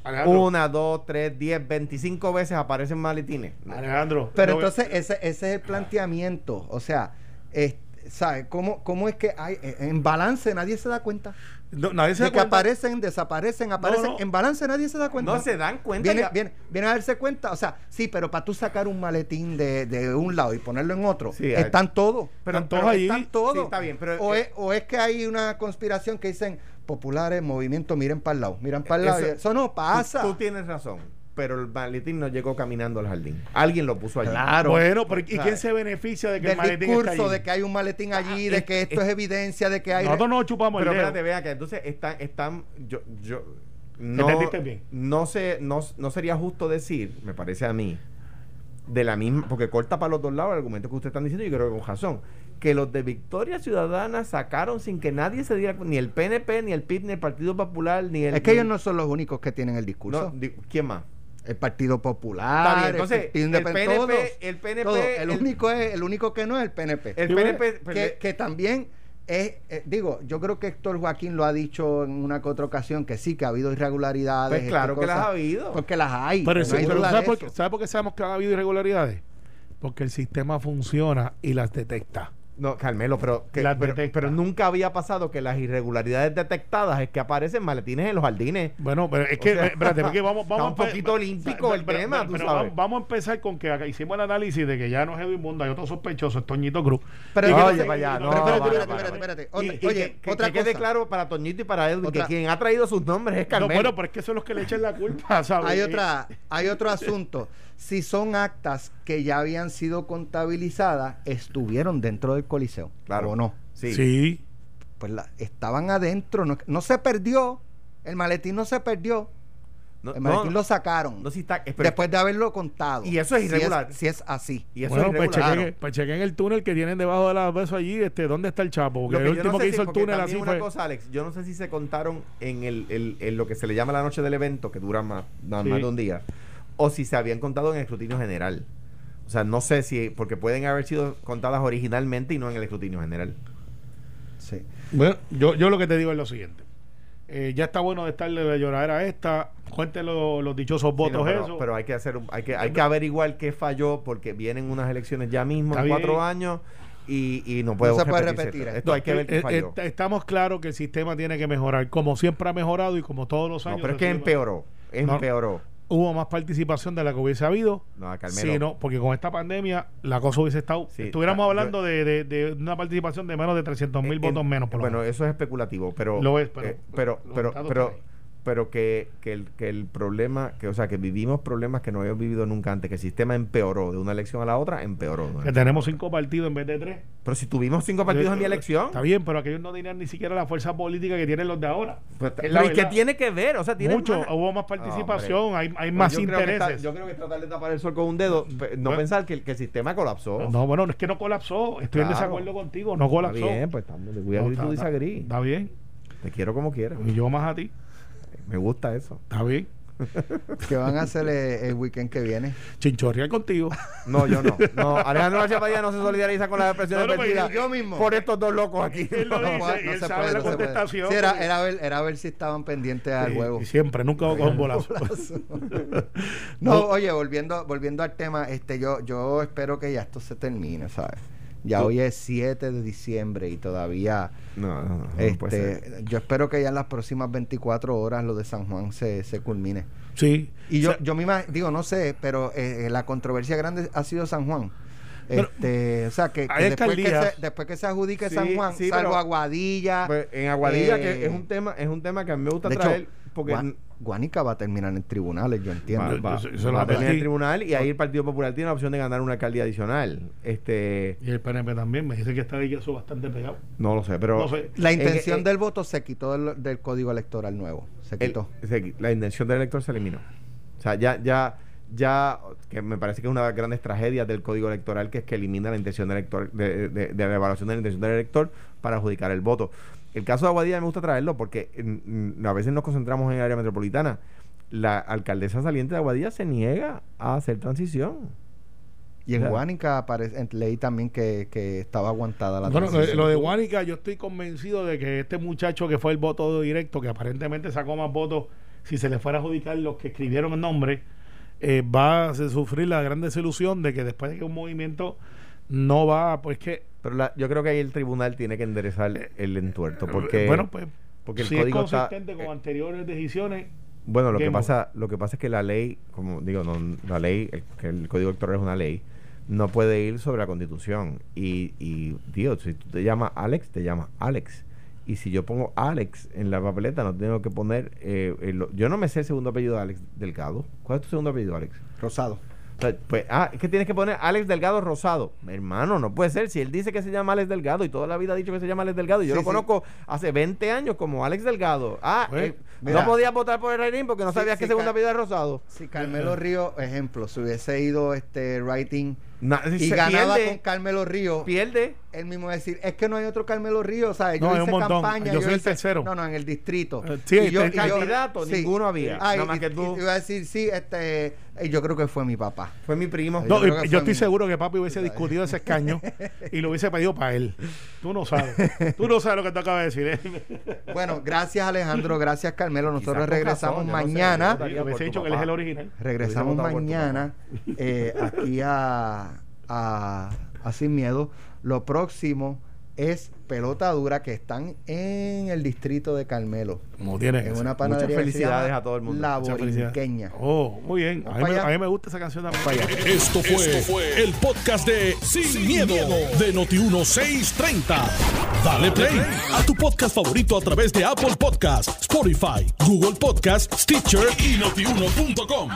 Alejandro, una, dos, tres, diez, veinticinco veces aparecen maletines. Alejandro, Pero no- entonces ese, ese es el planteamiento. O sea, es- ¿sabe? ¿Cómo, ¿Cómo es que hay en balance nadie se da cuenta? no, nadie se De da que cuenta. aparecen, desaparecen, aparecen. no. En balance nadie se da cuenta. No se dan cuenta. Viene, ya- viene, viene a darse cuenta, o sea, sí, pero para tú sacar un maletín de, de un lado y ponerlo en otro, Sí, están todos. Pero- Están todos pero allí. Están todos. Sí, está bien, pero- o, eh, es, o es que hay una conspiración que dicen populares, movimiento, miren para el lado, miren para el lado. Eso- Eso, no pasa. Tú, tú tienes razón. Pero el maletín no llegó caminando al jardín. Alguien lo puso allí. Claro. Bueno, pero ¿y quién se beneficia de que del el maletín discurso está allí? de que hay un maletín allí, Ah, de es- que esto es, es- evidencia de que hay... Nosotros no chupamos Pero el dedo. espérate, vea que entonces están, están, yo, yo, no, ¿Entendiste bien? no sé, no, no sería justo decir, me parece a mí, de la misma, porque corta para los dos lados el argumento que ustedes están diciendo y creo que con razón, que los de Victoria Ciudadana sacaron sin que nadie se diera, ni el PNP, ni el PIB, ni el Partido Popular, ni el... Es que ni- ellos no son los únicos que tienen el discurso. no, ¿Quién más? el Partido Popular, Está bien, entonces, el PNP, todos, el PNP, todos. El, el- único es, el único que no es el PNP. El PNP... que, pues, que también es, eh, digo, yo creo que Héctor Joaquín lo ha dicho en una que otra ocasión, que sí, que ha habido irregularidades. Pues este, claro que las ha habido. Porque las hay. Pero, no sí, hay pero duda ¿sabe, por, qué- ¿sabe por qué sabemos que ha habido irregularidades? Porque el sistema funciona y las detecta. No, Carmelo, pero, que- pero, pero nunca había pasado que las irregularidades detectadas es que aparecen maletines en los jardines. Bueno, pero es que, sea, eh, espérate, porque vamos, vamos está un poquito olímpico el tema, tú pero sabes. Vamos, a empezar con que acá hicimos el análisis de que ya no es Edwin Mundo, hay otro sospechoso, es Toñito Cruz. Pero no Oye, para allá, no, pero espérate, espérate, espérate, Oye, que- otra que quede claro para Toñito y para Edwin que quien ha traído sus nombres es No, Carmelo. bueno, pero es que es los que le echan la culpa, ¿sabes? Hay otra, hay otro asunto. Si son actas que ya habían sido contabilizadas, estuvieron dentro del coliseo, Claro. ¿o no? sí. Sí. Pues la- estaban adentro, no, no se perdió, el maletín no se perdió, No, el maletín no, lo sacaron no, está- pero- después de haberlo contado. Y eso es Si irregular. Si es, así. y eso bueno, es pues irregular. chequen, pues chequen el túnel que tienen debajo de la beso allí, este, ¿dónde está el Chapo? Porque Lo que último no sé que si- hizo el túnel así una fue... cosa, Alex, yo no sé si se contaron en, el, el- en lo que se le llama la noche del evento, que dura más, más, Sí. más de un día, o si se habían contado en el escrutinio general. O sea, no sé si, porque pueden haber sido contadas originalmente y no en el escrutinio general. Sí. Bueno, yo, yo lo que te digo es lo siguiente. Eh, ya está bueno de estarle de llorar a esta. Cuenten lo- los dichosos Sí, votos no, pero, eso. pero hay que hacer, un- hay que, hay que averiguar qué falló porque vienen unas elecciones ya mismo Está en cuatro bien. años y, y no podemos se puede repetir esto. hay que ver qué Eh, falló. eh, estamos claros que el sistema tiene que mejorar, como siempre ha mejorado y como todos los años. No, pero es que empeoró. No. Empeoró. Hubo más participación de la que hubiese habido. No, Carmelo. Sí, no, porque con esta pandemia la cosa hubiese estado. Sí, estuviéramos ah, hablando de, de- de una participación de menos de 300 mil En- votos menos, por lo bueno, menos. eso es especulativo, pero Lo es, pero- eh, pero pero pero. Pero que, que el que el problema, que o sea, que vivimos problemas que no habíamos vivido nunca antes, que el sistema empeoró de una elección a la otra, empeoró. ¿no? Que tenemos cinco partidos en vez de tres. Pero si tuvimos cinco partidos en mi elección, Está bien, pero aquellos no tenían ni siquiera la fuerza política que tienen los de ahora. pues, ¿y qué tiene que ver? O sea, tiene Mucho, más- hubo más participación, hay, hay más Pues yo creo que intereses. está- yo creo que tratar de tapar el sol con un dedo, no Bueno. pensar que el, que el sistema colapsó. No, bueno, es que no colapsó. Estoy en Claro. desacuerdo contigo, no Está colapsó. bien, pues estamos de we No, está- está-. Está bien. Te quiero como quieras. Y yo más a ti. Me gusta eso. Está bien. ¿Qué van a hacer eh, el weekend que viene? Chinchorrear contigo. No, yo no. No, Alejandro García Padilla no se solidariza con las expresiones No, no, pues, yo mismo. por estos dos locos aquí. Él lo No, dice. puede- y él se sabe puede, la contestación, Sí, era, porque- era, ver, era ver si estaban pendientes al Sí, juego. y siempre, nunca coger un bolazo. No, No. oye, volviendo, volviendo al tema, este, yo, yo espero que ya esto se termine, ¿sabes? Ya hoy es 7 de diciembre y todavía, No, no, no, no puede ser. este, yo espero que ya en las próximas 24 horas lo de San Juan se, se culmine. Sí. Y yo, O sea, yo me imag- digo, no sé, pero eh, la controversia grande ha sido San Juan. Pero- Este, o sea, que, después, que se, después que se adjudique Sí, San Juan, sí, salvo pero- Aguadilla. Pues, en Aguadilla, eh, que es un tema, es un tema que a mí me gusta hecho, traer, porque Gua- n- Guánica va a terminar en tribunales, yo entiendo. Va, va- Yo- yo se lo va a tener el tribunal y ahí el Partido Popular tiene la opción de ganar una alcaldía adicional. Este, Y el PNP también. Me dice que está ahí eso bastante pegado. no lo sé, pero No sé. La en- intención en- del voto se quitó del, del código electoral nuevo. Se el- quitó. se- la intención del elector se eliminó. O sea, ya, ya, ya, que me parece que es una de las grandes tragedias del código electoral, que es que elimina la intención del elector, de, de- de la evaluación de la intención del elector para adjudicar el voto. El caso de Aguadilla me gusta traerlo porque a veces nos concentramos en el área metropolitana. La alcaldesa saliente de Aguadilla se niega a hacer transición. Y en. Guánica aparece, en- leí también que, que estaba aguantada la Bueno, lo, de- transición. lo de Guánica, yo estoy convencido de que este muchacho que fue el voto directo, que aparentemente sacó más votos, si se le fuera a adjudicar los que escribieron el nombre, eh, va a sufrir la gran desilusión de que después de que un movimiento no va, pues que. Pero la- yo creo que ahí el tribunal tiene que enderezar el entuerto. Porque, Eh, bueno, pues. porque el si es código está- consistente con eh, anteriores decisiones, Bueno, lo que pasa, lo que pasa es que la ley, como digo, no, la ley, el, que el código electoral es una ley, no puede ir sobre la constitución. Y, y Dios, si tú te llamas Alex, te llamas Alex. Y si yo pongo Alex en la papeleta, no tengo que poner. eh, el- yo no me sé el segundo apellido de Alex Delgado. ¿Cuál es tu segundo apellido, Alex? Rosado. O sea, pues, ah, es que tienes que poner Alex Delgado Rosado. Hermano, no puede ser. Si él dice que se llama Alex Delgado y toda la vida ha dicho que se llama Alex Delgado, y yo Sí, lo sí. conozco hace 20 años como Alex Delgado. Ah, Pues, eh, mira. no podías votar por el Reirín porque no Sí, sabías que segundo ca- apellido era Rosado. Si Carmelo Río, ejemplo, si hubiese ido este writing Na- y ganaba pierde, con Carmelo Río, pierde. él mismo decir, es que no hay otro Carmelo Río, ¿sabes? Yo No, hice campaña. Yo soy el tercero. No, no, en el distrito. Eh, sí, Y yo- el y yo- candidato, ninguno había, Ay, nada más y- que tú. iba a decir, sí, este, yo creo que fue mi papá. Fue mi primo. Yo No, estoy seguro que papi hubiese discutido ese escaño y lo hubiese pedido para él. Tú no sabes. Tú no sabes lo que te acabas de decir. ¿eh? Bueno, gracias Alejandro, gracias Carmelo. Nosotros regresamos razón, yo no sé, mañana. por hubiese dicho que él es el original. Regresamos mañana eh, aquí a, a, a Sin Miedo. Lo próximo es Pelota Dura, que están en el distrito de Carmelo. Como tiene En una panadería que se felicidades llama a todo el mundo. La Muchas. Borinqueña. Oh, muy bien. A mí, me, allá. a mí me gusta esa canción también. Para allá. Esto fue, el podcast de Sin, miedo, de Noti1630. Dale play a tu podcast favorito a través de Apple Podcasts, Spotify, Google Podcasts, Stitcher y notiuno.com.